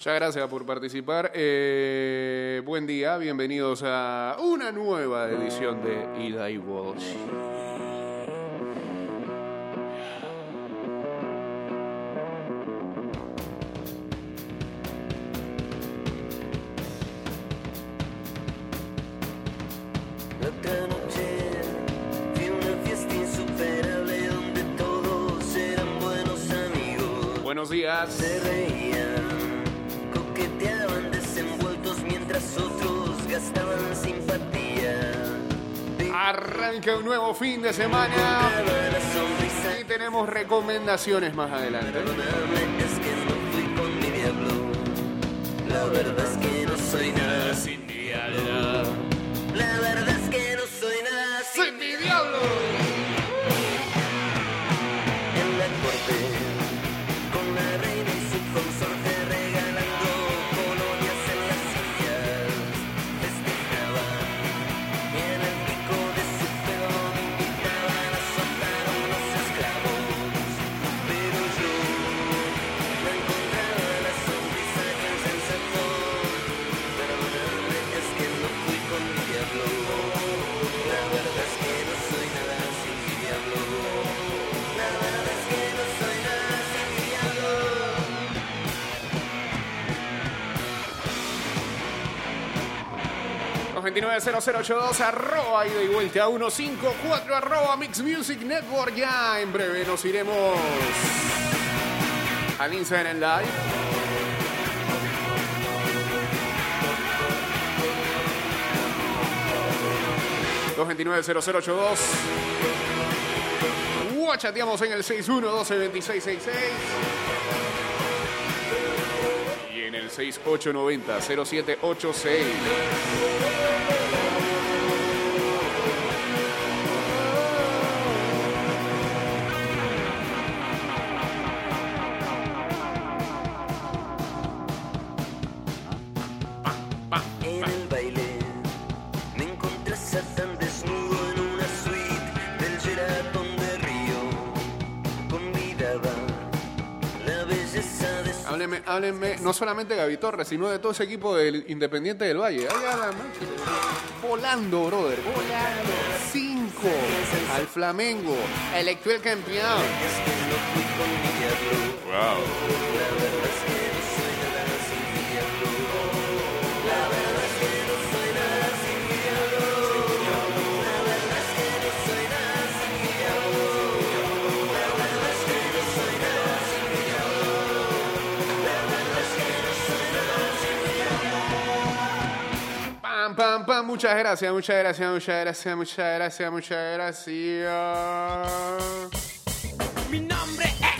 Muchas gracias por participar. Eh, buen día, bienvenidos a una nueva edición de Ida y Walsh. Otra noche Arranca un nuevo fin de semana y tenemos recomendaciones más adelante. La verdad es que no soy nada 229-0082 arroba ida y vuelta 154 arroba Mix Music Network. Ya en breve nos iremos al Instagram Live. ...229-0082... ...chateamos en el 6112-2666... ...y en el 6890-0786... Háblenme, no solamente de Gaby Torres, sino de todo ese equipo del Independiente del Valle. Ay, a la. Volando, brother. Volando. Cinco. Al Flamengo. Electó el campeón. Wow. Muchas gracias, muchas gracias, muchas gracias, muchas gracias, muchas gracias. Mi nombre es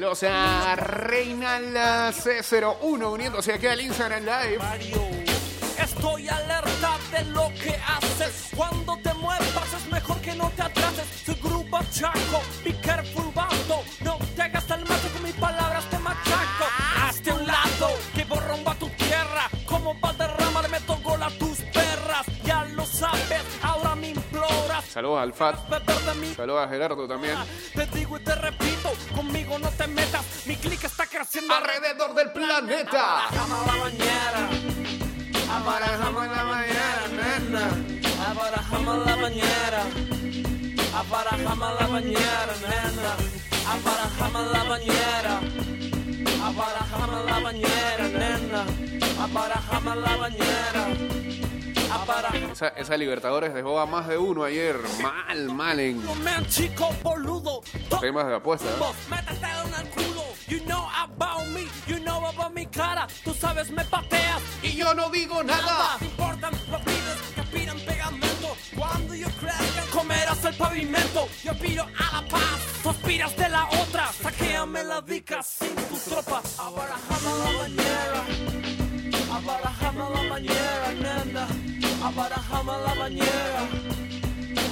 Saludos a Reinalda C01 uniéndose aquí al Instagram Live. Mario. Estoy alerta de lo que haces. Cuando te muevas es mejor que no te atrases. Soy grupo chaco, be careful vato. No te hagas el macho con mis palabras te machaco. Hazte un lado, que borromba tu tierra. Como Valderrama le meto gol a tus perras. Ya lo sabes, ahora me imploras. Saludos al FAT. Saludos a Gerardo también. Alrededor del planeta. La. Abarajamos la mañana, nena. La la nena. La la nena. La. Esa, esa Libertadores dejó a más de uno ayer. Mal, mal en temas de about me, you know about mi cara. Tú sabes, me pateas. Y yo no digo nada. Te importan los pibes que aspiran pegamento. Cuando yo crezca, comerás el pavimento. Yo aspiro a la paz, tú aspiras de la otra. Saquéame la dica sin tu tropa. Abarajame la bañera. Abarajame la bañera, nena. Abarajame la bañera,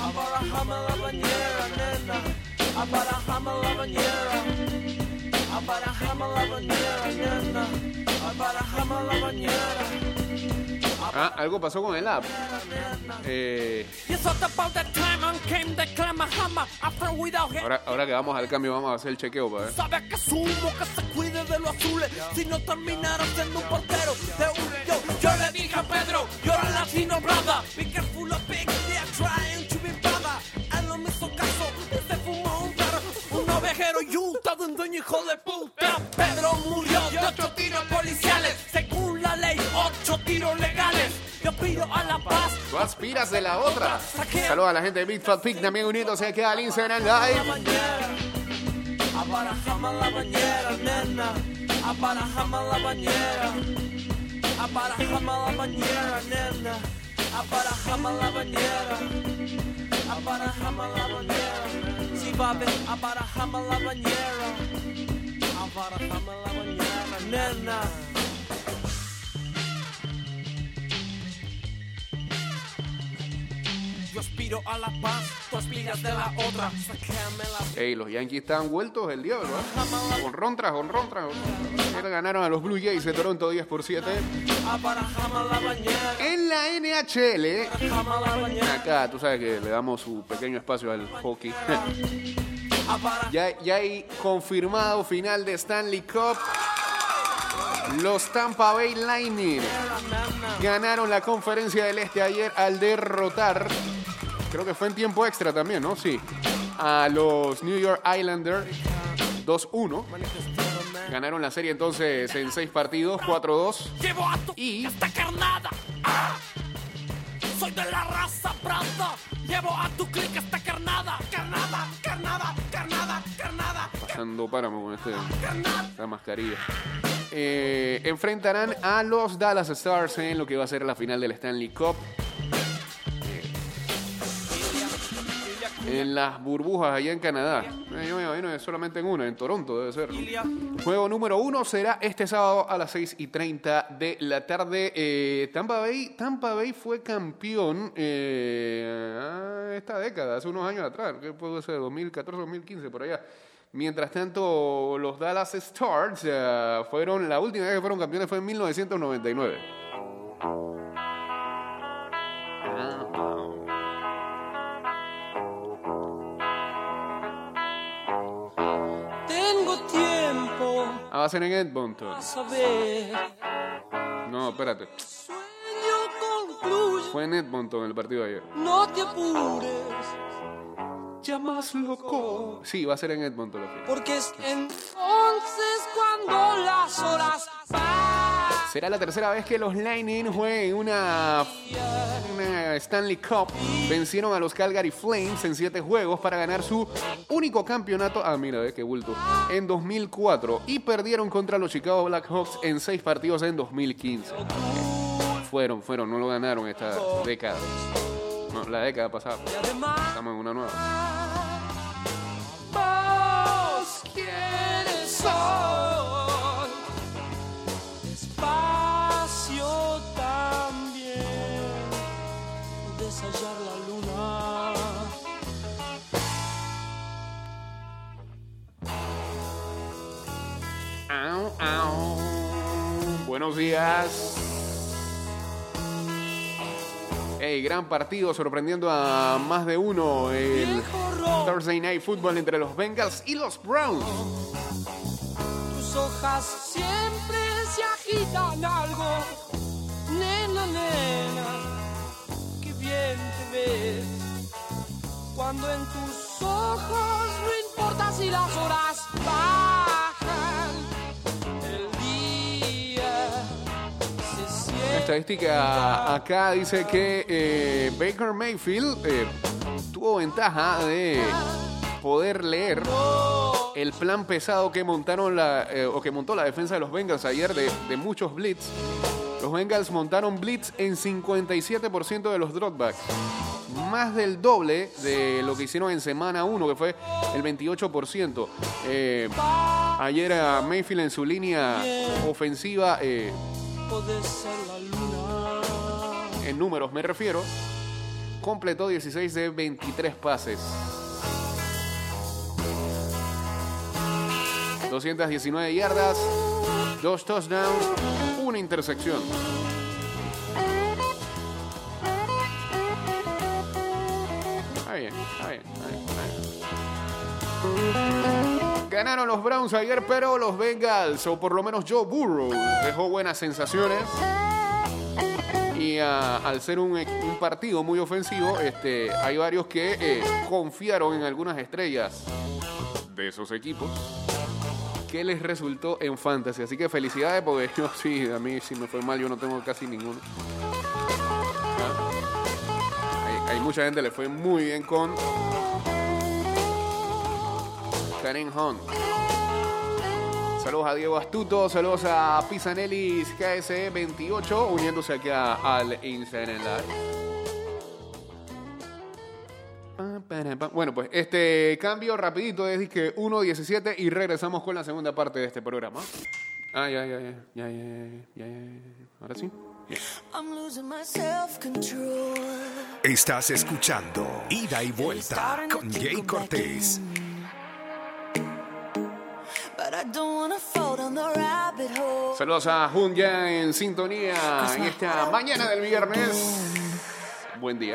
abarajame la bañera, nena. Abarajame la bañera, Ah, algo pasó con el app. Eh, ahora, ahora que vamos al cambio, vamos a hacer el chequeo para ver. Sabe que sumo que se cuide de los azules Si no terminara siendo un portero de un yo Yo le dije a Pedro, yo era latino brother Be careful of big, they are trying de un dueño hijo de puta. Pedro murió de ocho tiros policiales. Según la ley, ocho tiros legales. Yo pido a la paz. Tú aspiras de la otra. Saludos a la gente de Big Fat Pig también uniéndose aquí al Instagram Live. abarajame la bañera, nena, abarajame la bañera, abarajame la bañera, nena, abarajame la bañera, abarajame la bañera, ver, abarajame la bañera, abarajame la bañera, nena. Aspiro a la paz, tú aspiras de la otra. Ey, los Yankees están vueltos el diablo, ¿eh? Con ron tras con ron tras. Ayer ganaron a los Blue Jays de Toronto 10 por 7. abarajame la bañera, En la NHL, bañera, acá tú sabes que le damos su pequeño espacio al hockey. Ya, ya hay confirmado final de Stanley Cup. Los Tampa Bay Lightning ganaron la conferencia del Este ayer al derrotar, creo que fue en tiempo extra también, ¿no? Sí, a los New York Islanders 2-1. Ganaron la serie entonces en seis partidos, 4-2. Llevo a tu Y- esta carnada. Soy de la raza Branda. Llevo a tu clic esta carnada. Carnada, carnada, carnada, carnada, Pasando páramo con este, esta mascarilla. Eh, enfrentarán a los Dallas Stars en lo que va a ser la final del Stanley Cup. En las burbujas allá en Canadá. Eh, Yo me imagino que solamente en una, en Toronto debe ser. ¿no? Juego número uno será este sábado a las 6 y 30 de la tarde. Eh, Tampa, Bay, Tampa Bay fue campeón eh, ah, esta década, hace unos años atrás, que puede ser 2014, 2015, por allá. Mientras tanto, los Dallas Stars eh, fueron, la última vez que fueron campeones fue en 1999. Tiempo va a ser en Edmonton. a saber. No, espérate. Fue en Edmonton el partido de ayer. No te apures. Ya más loco. Sí, va a ser en Edmonton la final. Porque es entonces cuando las horas pasan. Será la tercera vez que los Lightning jueguen una, una Stanley Cup. Vencieron a los Calgary Flames en siete juegos para ganar su único campeonato. Ah, mira, ve qué bulto. En 2004. Y perdieron contra los Chicago Blackhawks en seis partidos en 2015. Fueron, fueron, no lo ganaron esta década. No, la década pasada. Estamos en una nueva. Buenos días. Hey, gran partido sorprendiendo a más de uno. El Thursday Night Football entre los Bengals y los Browns. tus hojas siempre se agitan algo. Nena, nena, qué bien te ves. Cuando en tus ojos no importa si las horas estadística acá dice que eh, Baker Mayfield eh, tuvo ventaja de poder leer el plan pesado que montaron la, eh, o que montó la defensa de los Bengals ayer de, muchos blitz. Los Bengals montaron blitz en 57% de los dropbacks. Más del doble de lo que hicieron en semana 1, que fue el 28%. Eh, ayer a Mayfield en su línea ofensiva en números me refiero, completó 16 de 23 pases. 219 yardas, dos touchdowns, una intersección. Ganaron los Browns ayer, pero los Bengals, o por lo menos Joe Burrow, dejó buenas sensaciones. Al ser un, partido muy ofensivo, este, hay varios que eh, confiaron en algunas estrellas de esos equipos que les resultó en fantasy. Así que felicidades porque yo sí, a mí si me fue mal, yo no tengo casi ninguno. ¿Ah? Hay, mucha gente le fue muy bien con Karen Hunt. Saludos a Diego Astuto, saludos a Pisanelis KSE28, uniéndose aquí al Instagram Bueno, pues este cambio rapidito es que 1.17 y regresamos con la segunda parte de este programa. Ah, ya, ya, ya, ya, ya, ya, Ahora sí. Estás escuchando Ida y Vuelta con Jay Cortés. Saludos a Jun ya en sintonía en esta mañana del viernes. Buen día.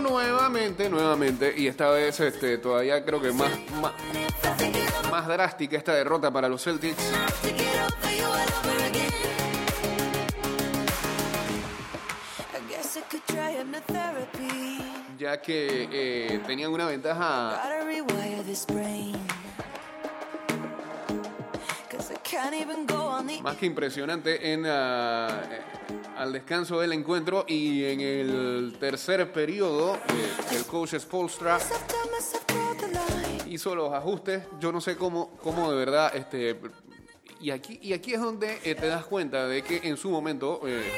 Nuevamente, nuevamente, y esta vez este, todavía creo que más, más, más drástica esta derrota para los Celtics. Ya que eh, tenían una ventaja más que impresionante en, uh, al descanso del encuentro y en el tercer periodo el coach Spolstra hizo los ajustes. Yo no sé cómo cómo de verdad este y aquí y aquí es donde eh, te das cuenta de que en su momento eh,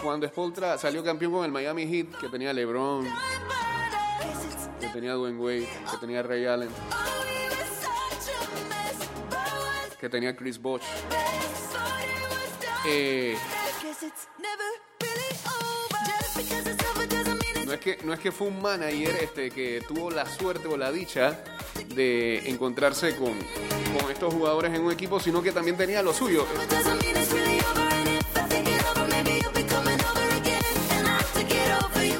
cuando Spolstra salió campeón con el Miami Heat que tenía LeBron que tenía Dwayne Wade que tenía Ray Allen que tenía Chris Bosh eh, No es que, no es que fue un manager este, que tuvo la suerte o la dicha de encontrarse con, con estos jugadores en un equipo, sino que también tenía lo suyo.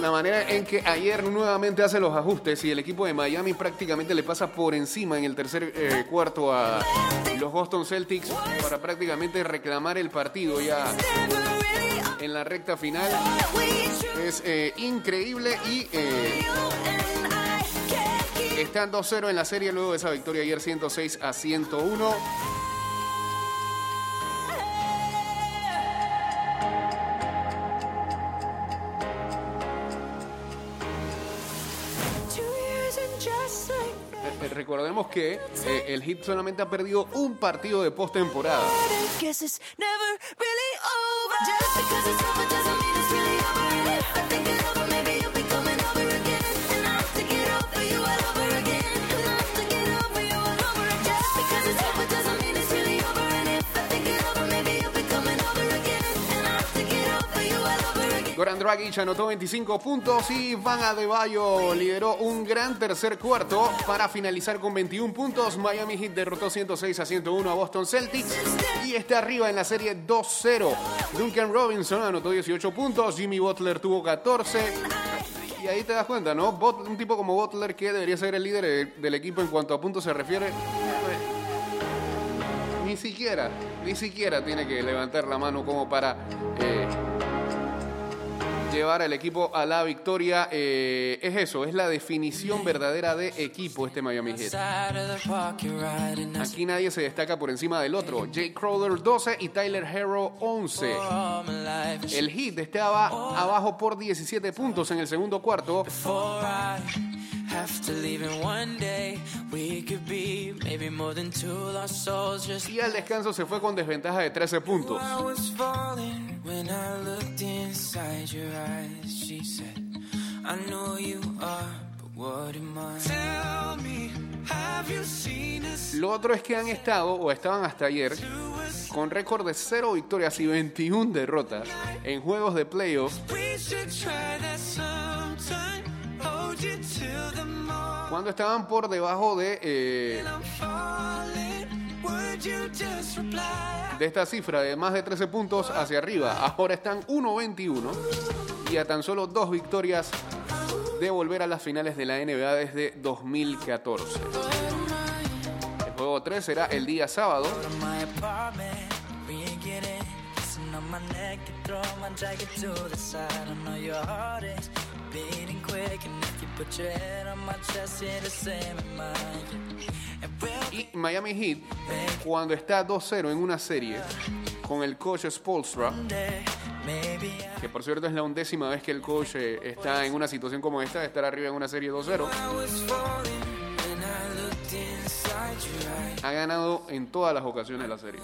La manera en que ayer nuevamente hace los ajustes y el equipo de Miami prácticamente le pasa por encima en el tercer eh, cuarto a los Boston Celtics para prácticamente reclamar el partido ya en la recta final es eh, increíble y eh, están 2-0 en la serie luego de esa victoria ayer 106 a 101. Eh, el Heat solamente ha perdido un partido de postemporada. Goran Dragic anotó 25 puntos y Van Adebayo lideró un gran tercer cuarto para finalizar con 21 puntos. Miami Heat derrotó 106 a 101 a Boston Celtics y está arriba en la serie 2-0. Duncan Robinson anotó 18 puntos, Jimmy Butler tuvo 14. Y ahí te das cuenta, ¿no? Un tipo como Butler que debería ser el líder de- del equipo en cuanto a puntos se refiere. Ni siquiera, ni siquiera tiene que levantar la mano como para eh, llevar al equipo a la victoria. Eh, es eso, es la definición verdadera de equipo este Miami Heat. Aquí nadie se destaca por encima del otro. Jake Crowder 12 y Tyler Harrow 11. all my life. El Heat estaba abajo por 17 puntos en el segundo cuarto. Before I have to leave in one day, we could be maybe more than two lost souls. Just Y al descanso se fue con desventaja de 13 puntos. Lo otro es que han estado, o estaban hasta ayer, con récord de 0 victorias y 21 derrotas en juegos de playoffs cuando estaban por debajo de, eh, de esta cifra de más de 13 puntos hacia arriba. Ahora están 1-21 y a tan solo dos victorias de volver a las finales de la NBA desde 2014. El juego 3 será el día sábado. Beating quick. And if you put your head on my chest, you're the same in mine. Y Miami Heat, cuando está 2-0 en una serie con el coach Spolstra, que por cierto es la undécima vez que el coach eh, está en una situación como esta, de estar arriba en una serie 2-0, was falling when I looked inside your eyes. ha ganado en todas las ocasiones la serie.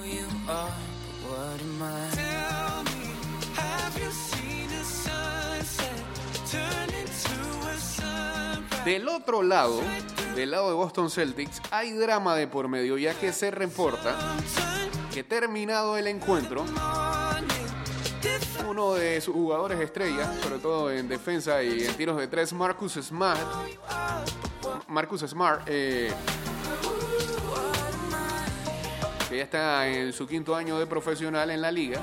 Del otro lado, del lado de Boston Celtics, hay drama de por medio, ya que se reporta que terminado el encuentro, uno de sus jugadores estrellas, sobre todo en defensa y en tiros de tres, Marcus Smart, Marcus Smart, eh, que ya está en su quinto año de profesional en la liga,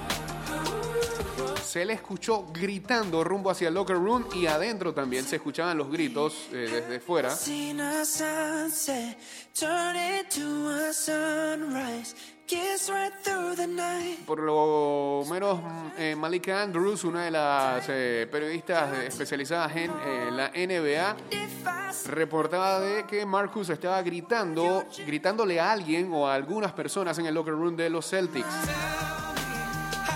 se le escuchó gritando rumbo hacia el locker room y adentro también se escuchaban los gritos eh, desde fuera. Por lo menos eh, Malika Andrews, una de las eh, periodistas especializadas en eh, la NBA, reportaba de que Marcus estaba gritando, gritándole a alguien o a algunas personas en el locker room de los Celtics.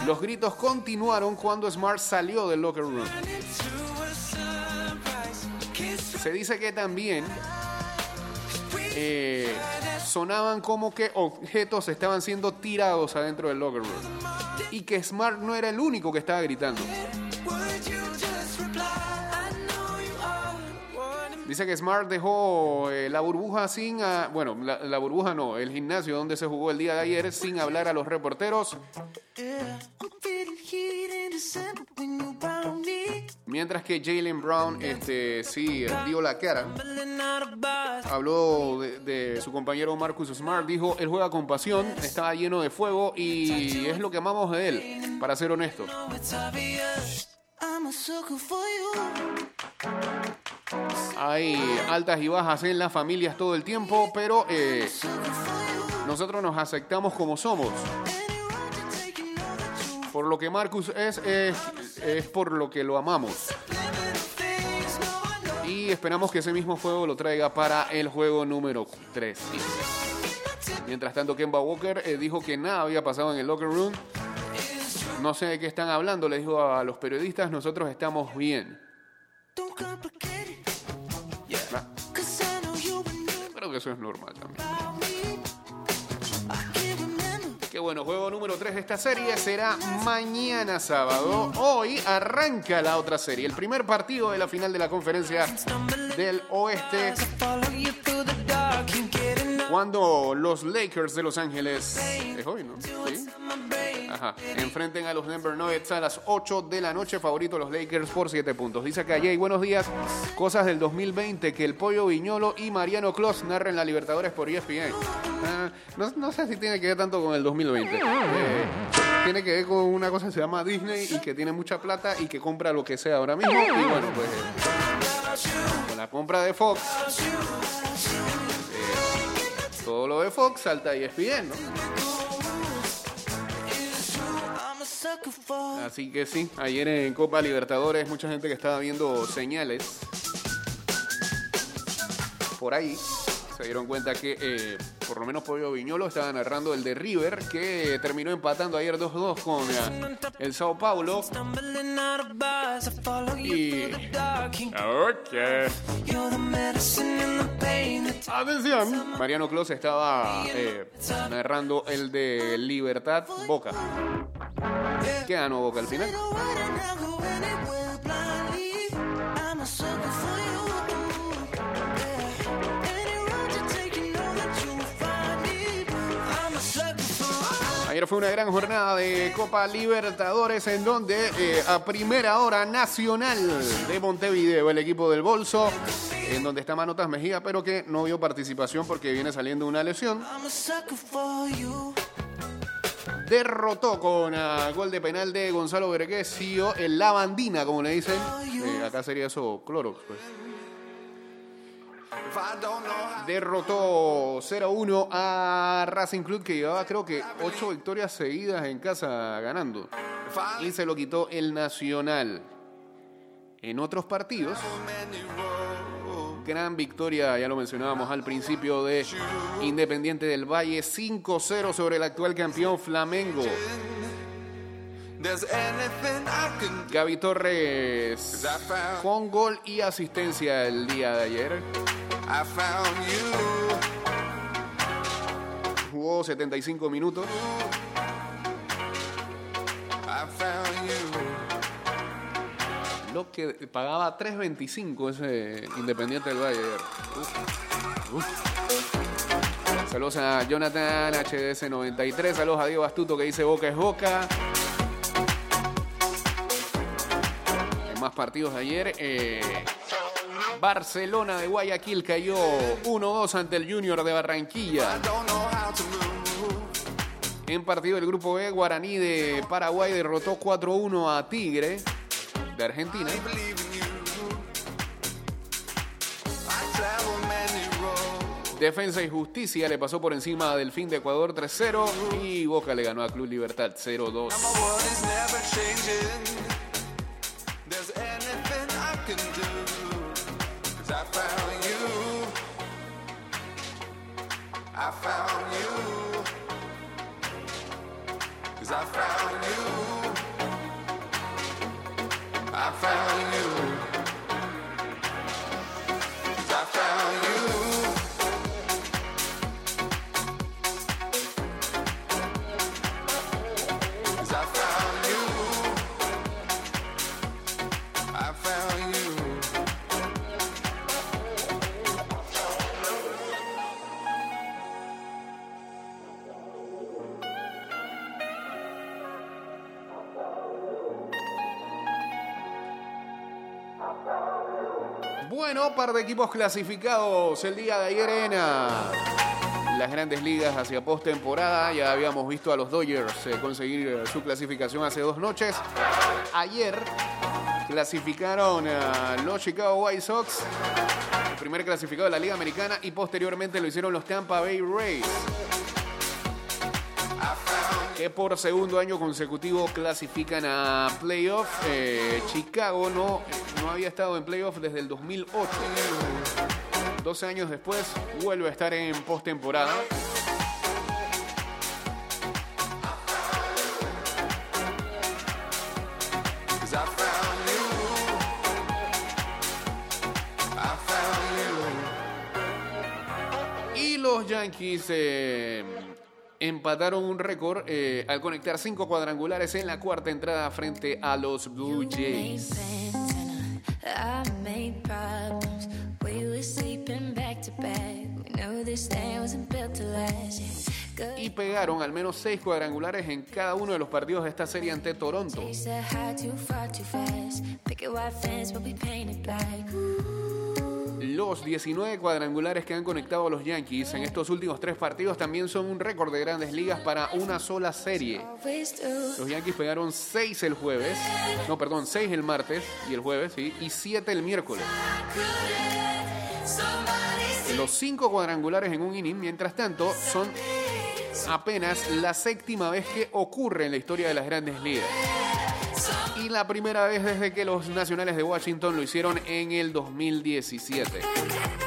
Los gritos continuaron cuando Smart salió del locker room. Se dice que también eh, sonaban como que objetos estaban siendo tirados adentro del locker room. Y que Smart no era el único que estaba gritando. Dice que Smart dejó eh, la burbuja sin... ah, bueno, la, burbuja no, el gimnasio donde se jugó el día de ayer sin hablar a los reporteros. Mientras que Jalen Brown este, sí dio la cara. Habló de, de su compañero Marcus Smart. Dijo, él juega con pasión, estaba lleno de fuego y es lo que amamos de él, para ser honestos. Hay altas y bajas en las familias todo el tiempo, pero eh, nosotros nos aceptamos como somos. Por lo que Marcus es, es, por lo que lo amamos. Y esperamos que ese mismo fuego lo traiga para el juego número 3. Mientras tanto, Kemba Walker eh, dijo que nada había pasado en el locker room. No sé de qué están hablando, le dijo a los periodistas, nosotros estamos bien. Creo que eso es normal también. Qué bueno, juego número 3 de esta serie será mañana sábado. Hoy arranca la otra serie, el primer partido de la final de la conferencia del oeste, cuando los Lakers de Los Ángeles, es hoy, ¿no? Sí. Ajá. Enfrenten a los Denver Nuggets a las 8 de la noche. Favorito los Lakers por 7 puntos. Dice que Jay, buenos días. Cosas del 2020 que el Pollo Viñolo y Mariano Clos narren la Libertadores por ESPN. Ah, no, no sé si tiene que ver tanto con el 2020. Eh, tiene que ver con una cosa que se llama Disney y que tiene mucha plata y que compra lo que sea ahora mismo. Y bueno, pues eh, con la compra de Fox, eh, todo lo de Fox salta a E ESPN, ¿no? Así que sí, ayer en Copa Libertadores mucha gente que estaba viendo señales. Por ahí se dieron cuenta que eh, por lo menos Pollo Viñolo estaba narrando el de River que terminó empatando ayer 2-2 con eh, el Sao Paulo. Y- through the dark. Ok. You're the medicine and the pain that Atención, Mariano Clos estaba eh, narrando el de Libertad Boca. ¿Qué ganó Boca al final? Ayer fue una gran jornada de Copa Libertadores en donde eh, a primera hora Nacional de Montevideo, el equipo del Bolso, en donde está Manotas Mejía, pero que no vio participación porque viene saliendo una lesión, derrotó con ah, gol de penal de Gonzalo Vergesio, el La Bandina, como le dicen. Eh, acá sería eso Clorox, pues. Derrotó 0-1 a Racing Club que llevaba creo que 8 victorias seguidas en casa ganando. Y se lo quitó el Nacional. En otros partidos, gran victoria, ya lo mencionábamos al principio, de Independiente del Valle, 5-0 sobre el actual campeón Flamengo. Gaby Torres con gol y asistencia el día de ayer. I found you. Jugó 75 minutos. I found you. Lo que pagaba 3.25 ese Independiente del Valle. ayer. Saludos a Jonathan HDS93. Saludos a Diego Astuto que dice Boca es Boca. Partidos de ayer. eh, Barcelona de Guayaquil cayó 1-2 ante el Junior de Barranquilla. En partido del grupo B, Guaraní de Paraguay derrotó 4-1 a Tigre de Argentina. Defensa y Justicia le pasó por encima del fin de Ecuador 3-0 y Boca le ganó a Club Libertad 0-2. I found you. 'Cause I found you. I found you. Equipos clasificados el día de ayer en ah, las grandes ligas hacia postemporada. Ya habíamos visto a los Dodgers eh, conseguir eh, su clasificación hace dos noches. Ayer clasificaron a los Chicago White Sox, el primer clasificado de la Liga Americana, y posteriormente lo hicieron los Tampa Bay Rays. Por segundo año consecutivo clasifican a playoff. Eh, Chicago no, no había estado en playoff desde el 2008. 12 años después vuelve a estar en postemporada. Y los Yankees eh, empataron un récord eh, al conectar cinco cuadrangulares en la cuarta entrada frente a los Blue Jays. Y pegaron al menos seis cuadrangulares en cada uno de los partidos de esta serie ante Toronto. Los 19 cuadrangulares que han conectado a los Yankees en estos últimos tres partidos también son un récord de grandes ligas para una sola serie. Los Yankees pegaron 6 el jueves, no, perdón, 6 el martes y el jueves, sí, y 7 el miércoles. Los 5 cuadrangulares en un inning, mientras tanto, son apenas la séptima vez que ocurre en la historia de las grandes ligas. Y la primera vez desde que los Nacionales de Washington lo hicieron en el 2017.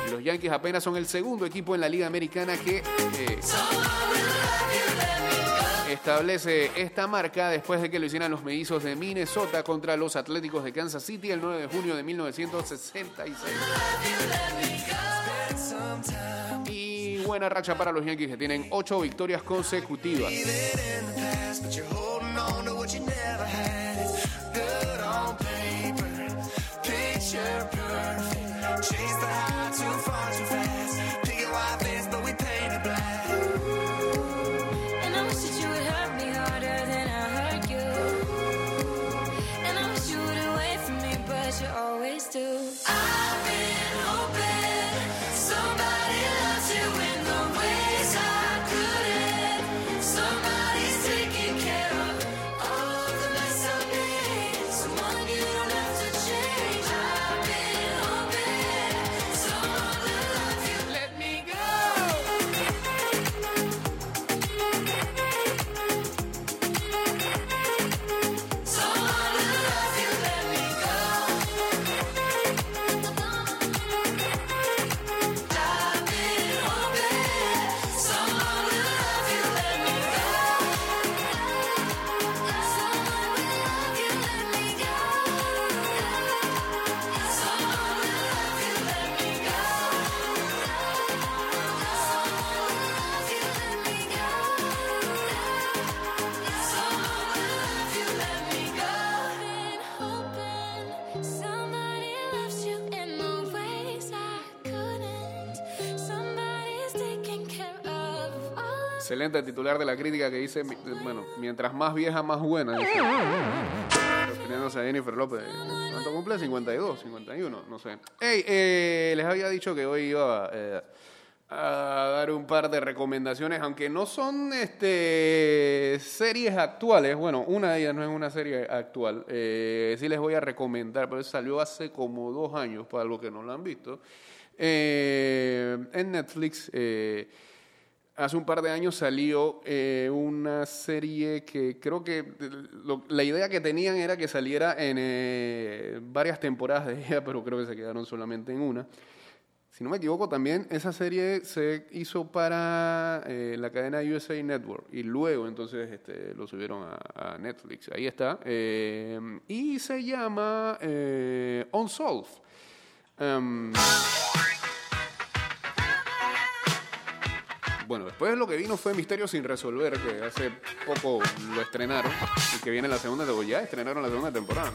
Y los Yankees apenas son el segundo equipo en la Liga Americana que eh, establece esta marca después de que lo hicieran los mellizos de Minnesota contra los Atléticos de Kansas City el 9 de junio de 1966. Y buena racha para los Yankees que tienen ocho victorias consecutivas. Chase the Excelente titular de la crítica que dice, bueno, mientras más vieja, más buena. dice. Refiriéndose a Jennifer López. ¿Cuánto cumple? 52, 51, no sé. Hey, eh, les había dicho que hoy iba eh, a dar un par de recomendaciones, aunque no son este, series actuales. Bueno, una de ellas no es una serie actual. Eh, sí les voy a recomendar, pero salió hace como dos años, para los que no la han visto. En Netflix. Hace un par de años salió eh, una serie que creo que lo- la idea que tenían era que saliera en eh, varias temporadas de ella, pero creo que se quedaron solamente en una. Si no me equivoco, también esa serie se hizo para eh, la cadena USA Network y luego entonces este, lo subieron a, Netflix. Ahí está. Eh, y se llama Unsolved. Em, Bueno, después lo que vino fue Misterio sin resolver, que hace poco lo estrenaron y que viene la segunda temporada. Ya estrenaron la segunda temporada.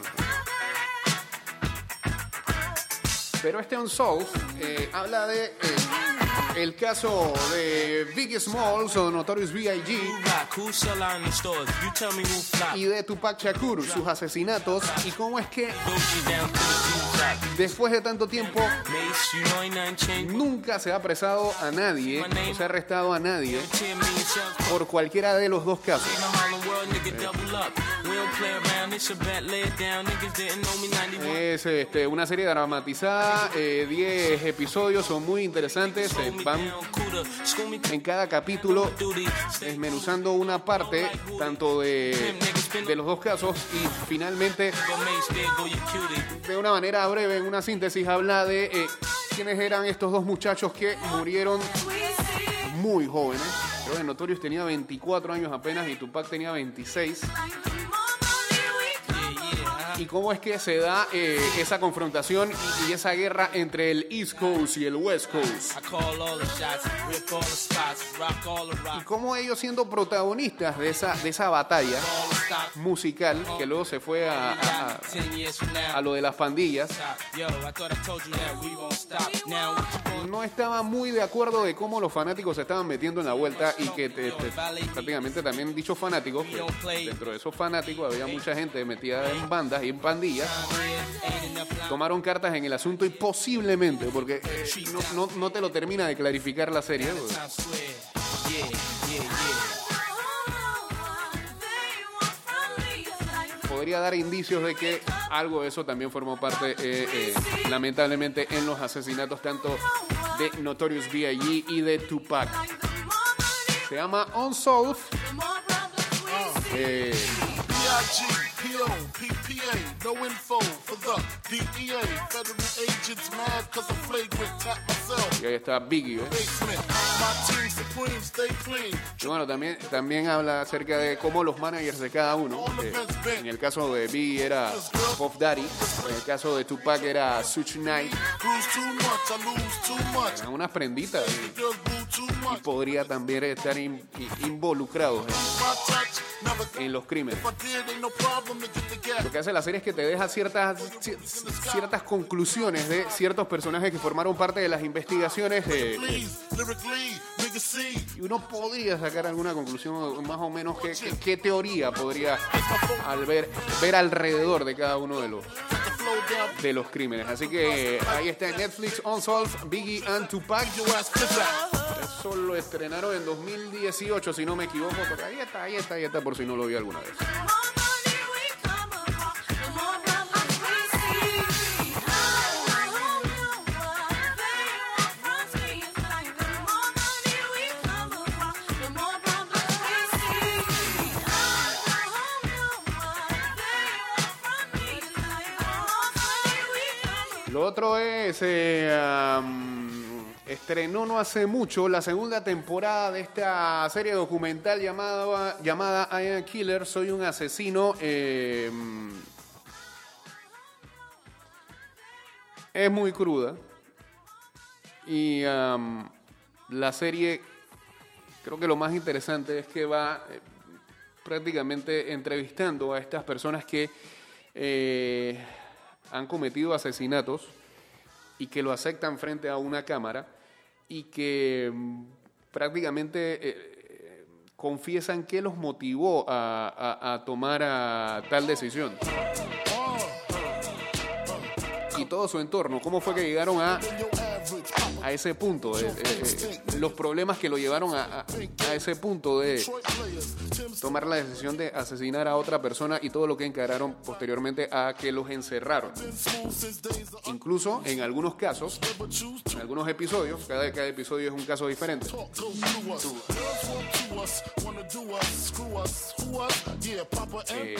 Pero este Unsolved eh, habla de eh, el caso de Biggie Smalls o Notorious B.I.G. y de Tupac Shakur, sus asesinatos y cómo es que después de tanto tiempo nunca se ha apresado a nadie, o se ha arrestado a nadie por cualquiera de los dos casos. The Harlem world, nigga, double up. We don't play around, it's a bet, lay it down. Niggas didn't know me 91. Es este, una serie dramatizada, eh, 10 episodios, son muy interesantes, eh, van en cada capítulo desmenuzando una parte tanto de, de los dos casos y finalmente de una manera breve, en una síntesis, habla de eh, quiénes eran estos dos muchachos que murieron muy jóvenes. Creo que Notorious tenía 24 años apenas y Tupac tenía 26. Y cómo es que se da eh, esa confrontación y, y esa guerra entre el East Coast y el West Coast. Y cómo ellos siendo protagonistas de esa, de esa batalla musical que luego se fue a, a- a- a lo de las pandillas, no estaba muy de acuerdo de cómo los fanáticos se estaban metiendo en la vuelta y que te- te- prácticamente también dichos fanáticos, dentro de esos fanáticos había mucha gente metida en bandas y en pandillas, tomaron cartas en el asunto y posiblemente, porque eh, no, no- no te lo termina de clarificar la serie, pues, podría dar indicios de que algo de eso también formó parte, eh, eh, lamentablemente, en los asesinatos tanto de Notorious B.I.G. y de Tupac. Se llama. Eh. P.O. P.P.A. No info for the DEA. Federal agents mad cause I'm flagrant. Tap myself. y ahí está Biggie. ¿eh? Basement. My team supreme. Stay clean. Y bueno, también, también habla acerca de cómo los managers de cada uno. eh, en el caso de Biggie era Puff Daddy. En el caso de Tupac era Such Knight. Eran unas prenditas. y- y podría también estar in- i- involucrados My touch. Never en, los crímenes. Lo que hace la serie es que te deja ciertas, ci- ciertas conclusiones de ciertos personajes que formaron parte de las investigaciones de, y uno podría sacar alguna conclusión más o menos qué, qué- qué teoría podría al ver, ver alrededor de cada uno de los, de los crímenes. Así que ahí está Netflix Unsolved, Biggie and Tupac. Eso lo estrenaron en 2018, si no me equivoco. Pero ahí está, ahí está, ahí está, por si no lo vi alguna vez. Lo otro es, eh, estrenó no hace mucho la segunda temporada de esta serie documental llamada, llamada I Am Killer, Soy un asesino. eh, es muy cruda. Y la serie, creo que lo más interesante es que va eh, prácticamente entrevistando a estas personas que eh, han cometido asesinatos y que lo aceptan frente a una cámara y que mm, prácticamente eh, eh, confiesan qué los motivó a, tomar tal decisión. Y todo su entorno, cómo fue que llegaron a, a ese punto, eh, eh, eh, los problemas que lo llevaron a, a- a ese punto de tomar la decisión de asesinar a otra persona y todo lo que encararon posteriormente a que los encerraron. Incluso en algunos casos, en algunos episodios, cada, cada episodio es un caso diferente. Eh,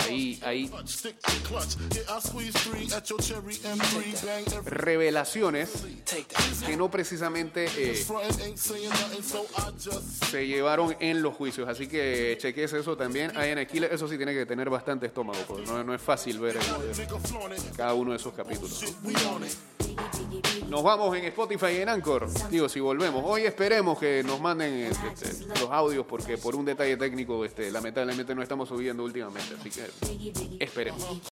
ahí, ahí, Stick to clutch. Yeah, I squeeze three at your cherry M3. Bang every revelaciones que no precisamente eh, se llevaron en los juicios. Así que cheques eso también. En Killer, eso sí tiene que tener bastante estómago, porque no, no es fácil ver cada uno de esos capítulos. Nos vamos en Spotify y en Anchor. Digo, si volvemos. Hoy esperemos que nos manden este, este, los audios porque por un detalle técnico este, lamentablemente no estamos subiendo últimamente. Así que esperemos.